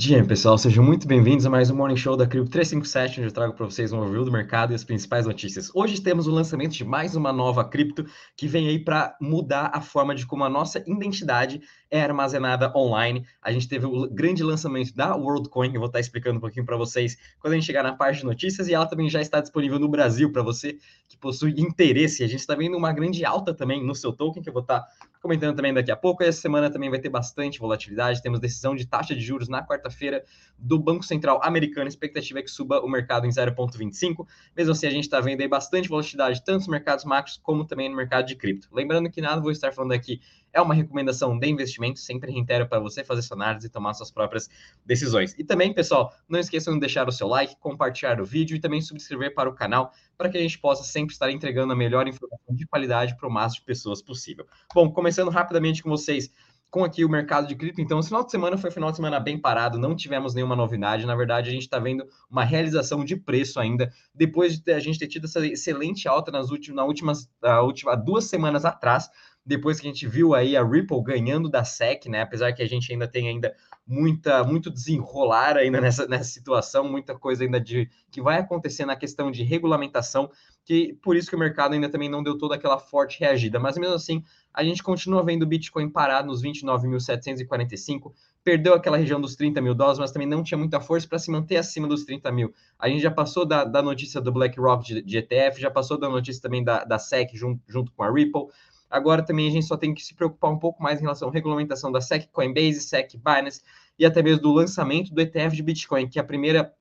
Dia, pessoal, sejam muito bem-vindos a mais um Morning Show da Cripto 357, onde eu trago para vocês um overview do mercado e as principais notícias. Hoje temos o lançamento de mais uma nova cripto que vem aí para mudar a forma de como a nossa identidade é armazenada online. A gente teve o grande lançamento da WorldCoin, que eu vou estar explicando um pouquinho para vocês quando a gente chegar na parte de notícias, e ela também já está disponível no Brasil para você que possui interesse. A gente está vendo uma grande alta também no seu token, que eu vou estar comentando também daqui a pouco. Essa semana também vai ter bastante volatilidade. Temos decisão de taxa de juros na quarta-feira do Banco Central americano. A expectativa é que suba o mercado em 0,25. Mesmo assim, a gente está vendo aí bastante volatilidade, tanto nos mercados macros como também no mercado de cripto. Lembrando que nada vou estar falando aqui é uma recomendação de investimento, sempre reitero para você fazer sua análise e tomar suas próprias decisões. E também, pessoal, não esqueçam de deixar o seu like, compartilhar o vídeo e também subscrever para o canal para que a gente possa sempre estar entregando a melhor informação de qualidade para o máximo de pessoas possível. Bom, começando rapidamente com vocês com aqui o mercado de cripto. Então, esse final de semana foi um final de semana bem parado, não tivemos nenhuma novidade. Na verdade, a gente está vendo uma realização de preço ainda, depois de a gente ter tido essa excelente alta nas últimas, na duas semanas atrás, depois que a gente viu aí a Ripple ganhando da SEC, né? Apesar que a gente ainda tem ainda muita muito desenrolar ainda nessa, nessa situação, muita coisa ainda de que vai acontecer na questão de regulamentação, que por isso que o mercado ainda também não deu toda aquela forte reagida. Mas mesmo assim, a gente continua vendo o Bitcoin parado nos 29.745, perdeu aquela região dos 30 mil dólares, mas também não tinha muita força para se manter acima dos 30 mil. A gente já passou da, da notícia do BlackRock de, de ETF, já passou da notícia também da, da SEC junto, junto com a Ripple. Agora também a gente só tem que se preocupar um pouco mais em relação à regulamentação da SEC Coinbase, SEC Binance e até mesmo do lançamento do ETF de Bitcoin, que a primeira,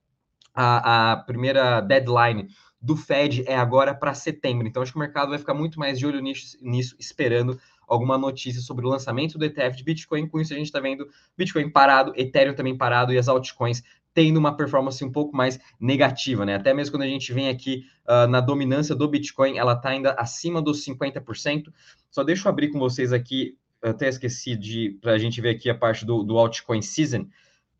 a, a primeira deadline do Fed é agora para setembro. Então acho que o mercado vai ficar muito mais de olho nisso, nisso esperando alguma notícia sobre o lançamento do ETF de Bitcoin. Com isso, a gente está vendo Bitcoin parado, Ethereum também parado e as altcoins tendo uma performance um pouco mais negativa, né? Até mesmo quando a gente vem aqui uh, na dominância do Bitcoin, ela está ainda acima dos 50%. Só deixa eu abrir com vocês aqui, até esqueci de para a gente ver aqui a parte do, do altcoin season,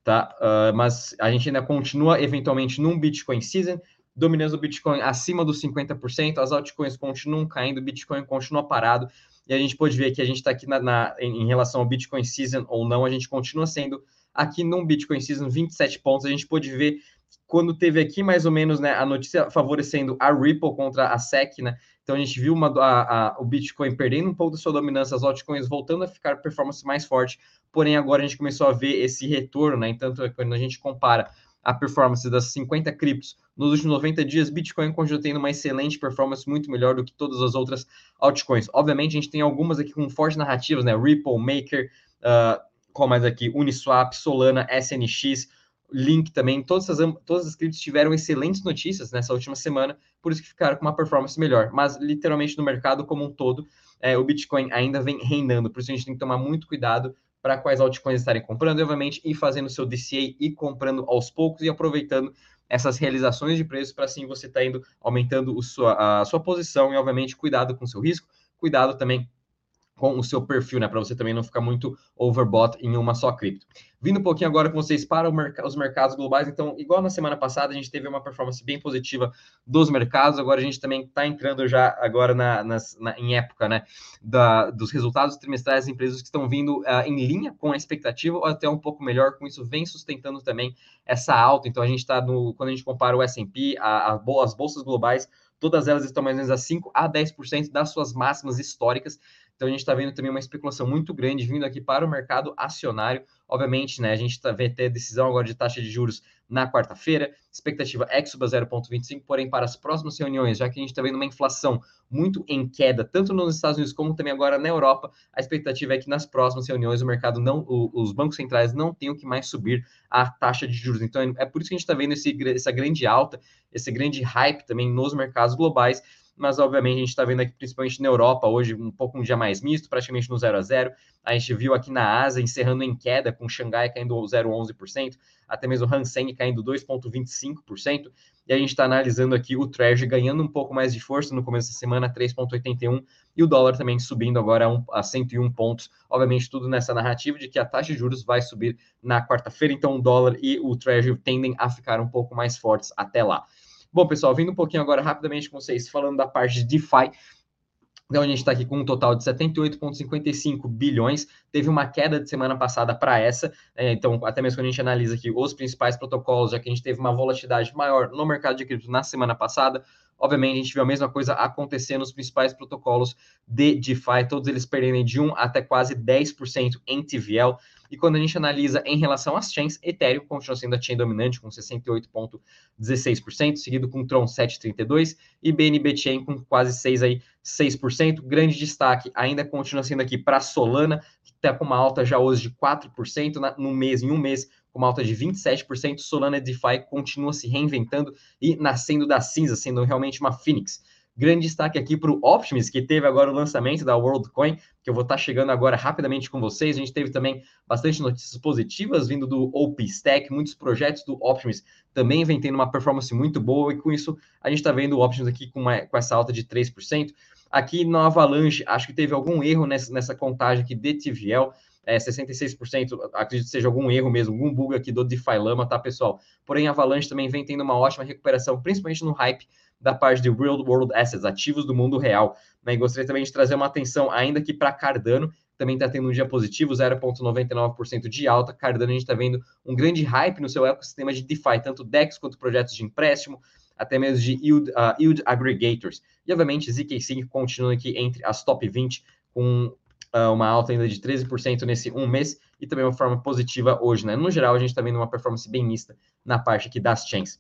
tá? Uh, mas a gente ainda continua eventualmente num Bitcoin season, dominando o Bitcoin acima dos 50%, as altcoins continuam caindo, o Bitcoin continua parado. E a gente pode ver que a gente está aqui na, na, em, relação ao Bitcoin Season ou não, a gente continua sendo aqui no Bitcoin Season 27 pontos. A gente pode ver quando teve aqui mais ou menos né, a notícia favorecendo a Ripple contra a SEC, né? Então a gente viu uma, a, a, o Bitcoin perdendo um pouco da sua dominância, as altcoins voltando a ficar performance mais forte, porém agora a gente começou a ver esse retorno, né? Então, quando a gente compara a performance das 50 criptos nos últimos 90 dias, Bitcoin continua tendo uma excelente performance, muito melhor do que todas as outras altcoins. Obviamente, a gente tem algumas aqui com fortes narrativas, né? Ripple, Maker, uh, qual mais aqui? Uniswap, Solana, SNX, Link também, todas as, todas as criptos tiveram excelentes notícias nessa última semana, por isso que ficaram com uma performance melhor. Mas, literalmente, no mercado como um todo, é, o Bitcoin ainda vem reinando, por isso a gente tem que tomar muito cuidado para quais altcoins estarem comprando, obviamente, e fazendo seu DCA e comprando aos poucos e aproveitando essas realizações de preços para assim você estar tá indo aumentando sua, a sua posição e, obviamente, cuidado com o seu risco, cuidado também com o seu perfil, né? Para você também não ficar muito overbought em uma só cripto. Vindo um pouquinho agora com vocês para merc os mercados globais, então, igual na semana passada, a gente teve uma performance bem positiva dos mercados, agora a gente também está entrando já agora na, nas, na, em época, né? Da, dos resultados trimestrais das empresas que estão vindo uh, em linha com a expectativa ou até um pouco melhor, com isso vem sustentando também essa alta. Então, a gente está no, quando a gente compara o S&P, as bolsas globais, todas elas estão mais ou menos a 5 a 10% das suas máximas históricas. Então a gente está vendo também uma especulação muito grande vindo aqui para o mercado acionário. Obviamente, né, a gente tá, vai ter decisão agora de taxa de juros na quarta-feira, expectativa é que suba 0,25, porém para as próximas reuniões, já que a gente está vendo uma inflação muito em queda, tanto nos Estados Unidos como também agora na Europa, a expectativa é que nas próximas reuniões o mercado não, o, os bancos centrais não tenham que mais subir a taxa de juros. Então é por isso que a gente está vendo esse, essa grande alta, esse grande hype também nos mercados globais mas obviamente a gente está vendo aqui, principalmente na Europa, hoje um pouco um dia mais misto, praticamente no 0 a 0 A gente viu aqui na Ásia encerrando em queda, com Xangai caindo 0,11%, até mesmo o Hansen caindo 2,25%, e a gente está analisando aqui o Treasury ganhando um pouco mais de força no começo da semana, 3,81%, e o dólar também subindo agora a, um, a 101 pontos. Obviamente, tudo nessa narrativa de que a taxa de juros vai subir na quarta-feira, então o dólar e o Treasury tendem a ficar um pouco mais fortes até lá. Bom, pessoal, vindo um pouquinho agora rapidamente com vocês, falando da parte de DeFi. Então a gente está aqui com um total de 78,55 bilhões. Teve uma queda de semana passada para essa. É, então, até mesmo quando a gente analisa aqui os principais protocolos, já que a gente teve uma volatilidade maior no mercado de cripto na semana passada, obviamente a gente viu a mesma coisa acontecer nos principais protocolos de DeFi, todos eles perdendo de 1 até quase 10% em TVL. E quando a gente analisa em relação às chains, Ethereum continua sendo a chain dominante com 68,16%, seguido com Tron 7,32% e BNB Chain com quase 6 aí, 6%. Grande destaque ainda continua sendo aqui para Solana, que está com uma alta já hoje de 4% na, no mês, em um mês, com uma alta de 27%. Solana DeFi continua se reinventando e nascendo da cinza, sendo realmente uma Phoenix. Grande destaque aqui para o Optimus, que teve agora o lançamento da WorldCoin, que eu vou estar tá chegando agora rapidamente com vocês. A gente teve também bastante notícias positivas vindo do OpenStack, muitos projetos do Optimus também vem tendo uma performance muito boa, e com isso a gente está vendo o Optimus aqui com, uma, com essa alta de 3%. Aqui na Avalanche, acho que teve algum erro nessa, nessa contagem aqui de TVL, é, 66%, acredito que seja algum erro mesmo, algum bug aqui do DeFi Lama, tá, pessoal? Porém, Avalanche também vem tendo uma ótima recuperação, principalmente no hype da parte de Real World Assets, ativos do mundo real. Né? E gostaria também de trazer uma atenção ainda aqui para Cardano, também está tendo um dia positivo, 0,99% de alta. Cardano, a gente está vendo um grande hype no seu ecossistema de DeFi, tanto DEX quanto projetos de empréstimo, até mesmo de yield, uh, yield aggregators. E, obviamente, ZK5 continua aqui entre as top 20, com uh, uma alta ainda de 13% nesse um mês, e também uma forma positiva hoje. Né? No geral, a gente está vendo uma performance bem mista na parte aqui das chains.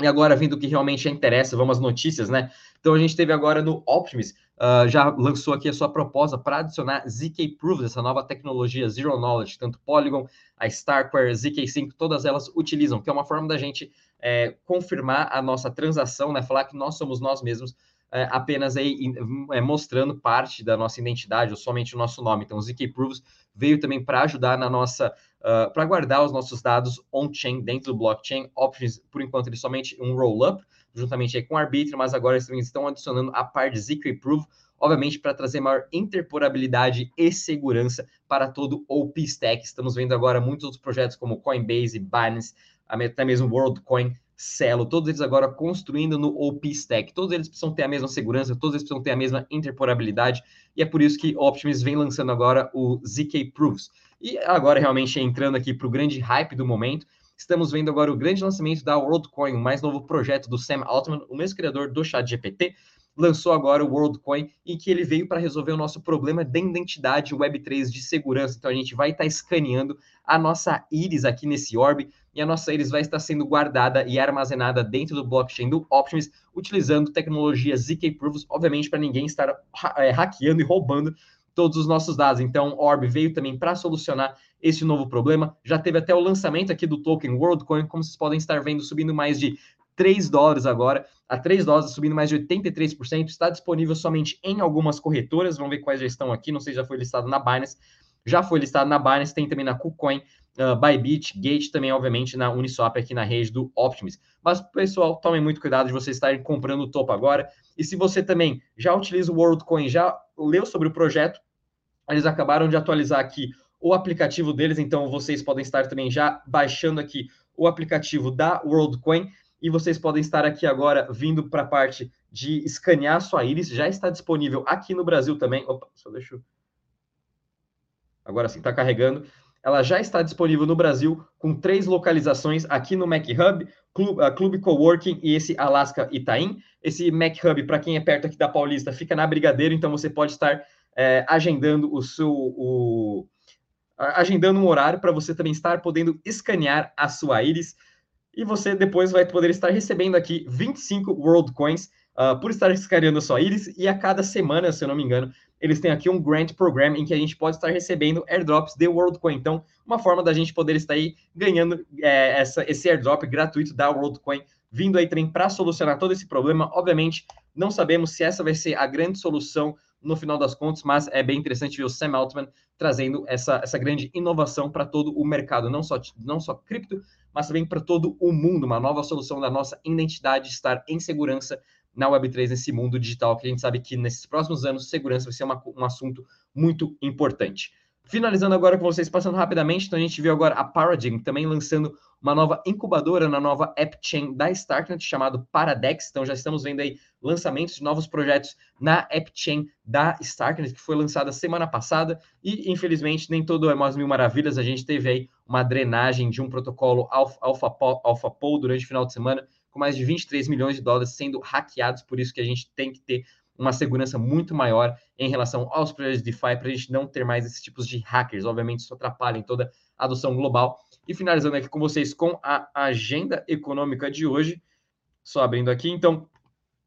E agora, vindo o que realmente interessa, vamos às notícias, né? Então, a gente teve agora no Optimus, uh, já lançou aqui a sua proposta para adicionar ZK Proof, essa nova tecnologia Zero Knowledge, tanto Polygon, a Starkware, ZK5, todas elas utilizam, que é uma forma da gente é, confirmar a nossa transação, né? Falar que nós somos nós mesmos, é, apenas aí é, mostrando parte da nossa identidade ou somente o nosso nome. Então, o ZK Proofs veio também para ajudar na nossa uh, para guardar os nossos dados on-chain dentro do blockchain. Options, por enquanto, ele é somente um roll-up, juntamente com o Arbitrum, mas agora eles também estão adicionando a parte ZK Proof, obviamente para trazer maior interporabilidade e segurança para todo o OP Stack. Estamos vendo agora muitos outros projetos como Coinbase, Binance, até mesmo WorldCoin, Celo, todos eles agora construindo no OP Stack. Todos eles precisam ter a mesma segurança, todos eles precisam ter a mesma interporabilidade, e é por isso que Optimus vem lançando agora o ZK Proofs. E agora, realmente, entrando aqui para o grande hype do momento, estamos vendo agora o grande lançamento da WorldCoin, o mais novo projeto do Sam Altman, o mesmo criador do ChatGPT, lançou agora o WorldCoin e que ele veio para resolver o nosso problema de identidade Web3 de segurança. Então a gente vai estar tá escaneando a nossa íris aqui nesse orb e a nossa íris vai estar sendo guardada e armazenada dentro do blockchain do Optimus, utilizando tecnologia ZK Proofs, obviamente para ninguém estar é, hackeando e roubando todos os nossos dados. Então, Orb veio também para solucionar esse novo problema. Já teve até o lançamento aqui do token WorldCoin, como vocês podem estar vendo, subindo mais de 3 dólares agora, a 3 dólares, subindo mais de 83%. Está disponível somente em algumas corretoras. Vamos ver quais já estão aqui. Não sei se já foi listado na Binance. Já foi listado na Binance, tem também na KuCoin, uh, Bybit, Gate, também, obviamente, na Uniswap aqui na rede do Optimus. Mas, pessoal, tomem muito cuidado de vocês estarem comprando o topo agora. E se você também já utiliza o WorldCoin, já leu sobre o projeto, eles acabaram de atualizar aqui o aplicativo deles, então vocês podem estar também já baixando aqui o aplicativo da WorldCoin e vocês podem estar aqui agora vindo para a parte de escanear sua íris, já está disponível aqui no Brasil também. Opa, só deixa. Agora sim, está carregando. Ela já está disponível no Brasil com três localizações aqui no Mac Hub, Clube, uh, Clube Coworking e esse Alaska Itaim. Esse Mac Hub, para quem é perto aqui da Paulista, fica na Brigadeiro, então você pode estar é, agendando o seu. O, agendando um horário para você também estar podendo escanear a sua íris. E você depois vai poder estar recebendo aqui 25 World Coins uh, por estar escaneando sua íris. E a cada semana, se eu não me engano, eles têm aqui um grant program em que a gente pode estar recebendo airdrops de WorldCoin. Então, uma forma da gente poder estar aí ganhando é, essa, esse airdrop gratuito da WorldCoin, vindo aí também para solucionar todo esse problema. Obviamente, não sabemos se essa vai ser a grande solução no final das contas, mas é bem interessante ver o Sam Altman trazendo essa, essa grande inovação para todo o mercado, não só, não só cripto, mas também para todo o mundo, uma nova solução da nossa identidade estar em segurança na Web3, nesse mundo digital, que a gente sabe que nesses próximos anos segurança vai ser uma, um assunto muito importante. Finalizando agora com vocês, passando rapidamente, então a gente viu agora a Paradigm também lançando uma nova incubadora na nova app chain da Starknet, chamado Paradex. Então já estamos vendo aí lançamentos de novos projetos na app chain da Starknet, que foi lançada semana passada. E infelizmente nem todo é mais mil maravilhas. A gente teve aí uma drenagem de um protocolo AlphaPool Alpha, Alpha durante o final de semana, com mais de 23 milhões de dólares sendo hackeados. Por isso que a gente tem que ter uma segurança muito maior em relação aos projetos DeFi para a gente não ter mais esses tipos de hackers. Obviamente, isso atrapalha em toda a adoção global. E finalizando aqui com vocês com a agenda econômica de hoje, só abrindo aqui, então.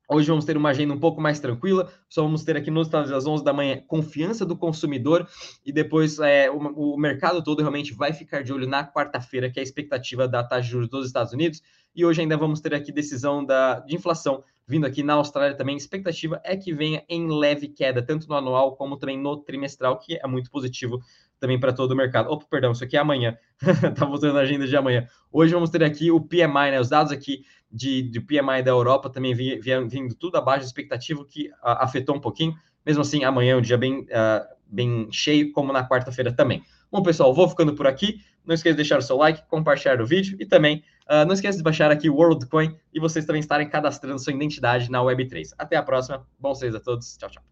Hoje vamos ter uma agenda um pouco mais tranquila, só vamos ter aqui nos Estados às 11 da manhã confiança do consumidor e depois é, o, o mercado todo realmente vai ficar de olho na quarta-feira, que é a expectativa da taxa de juros dos Estados Unidos. E hoje ainda vamos ter aqui decisão da, de inflação vindo aqui na Austrália também. A expectativa é que venha em leve queda, tanto no anual como também no trimestral, que é muito positivo também para todo o mercado. Opa, perdão, isso aqui é amanhã. tá voltando na agenda de amanhã. Hoje vamos ter aqui o PMI, né? Os dados aqui de, de PMI da Europa também vindo tudo abaixo da expectativa, que a, afetou um pouquinho. Mesmo assim, amanhã é um dia bem, uh, bem cheio, como na quarta-feira também. Bom, pessoal, vou ficando por aqui. Não esqueça de deixar o seu like, compartilhar o vídeo e também uh, não esqueça de baixar aqui o WorldCoin e vocês também estarem cadastrando sua identidade na Web3. Até a próxima. Bons dias a todos. Tchau, tchau.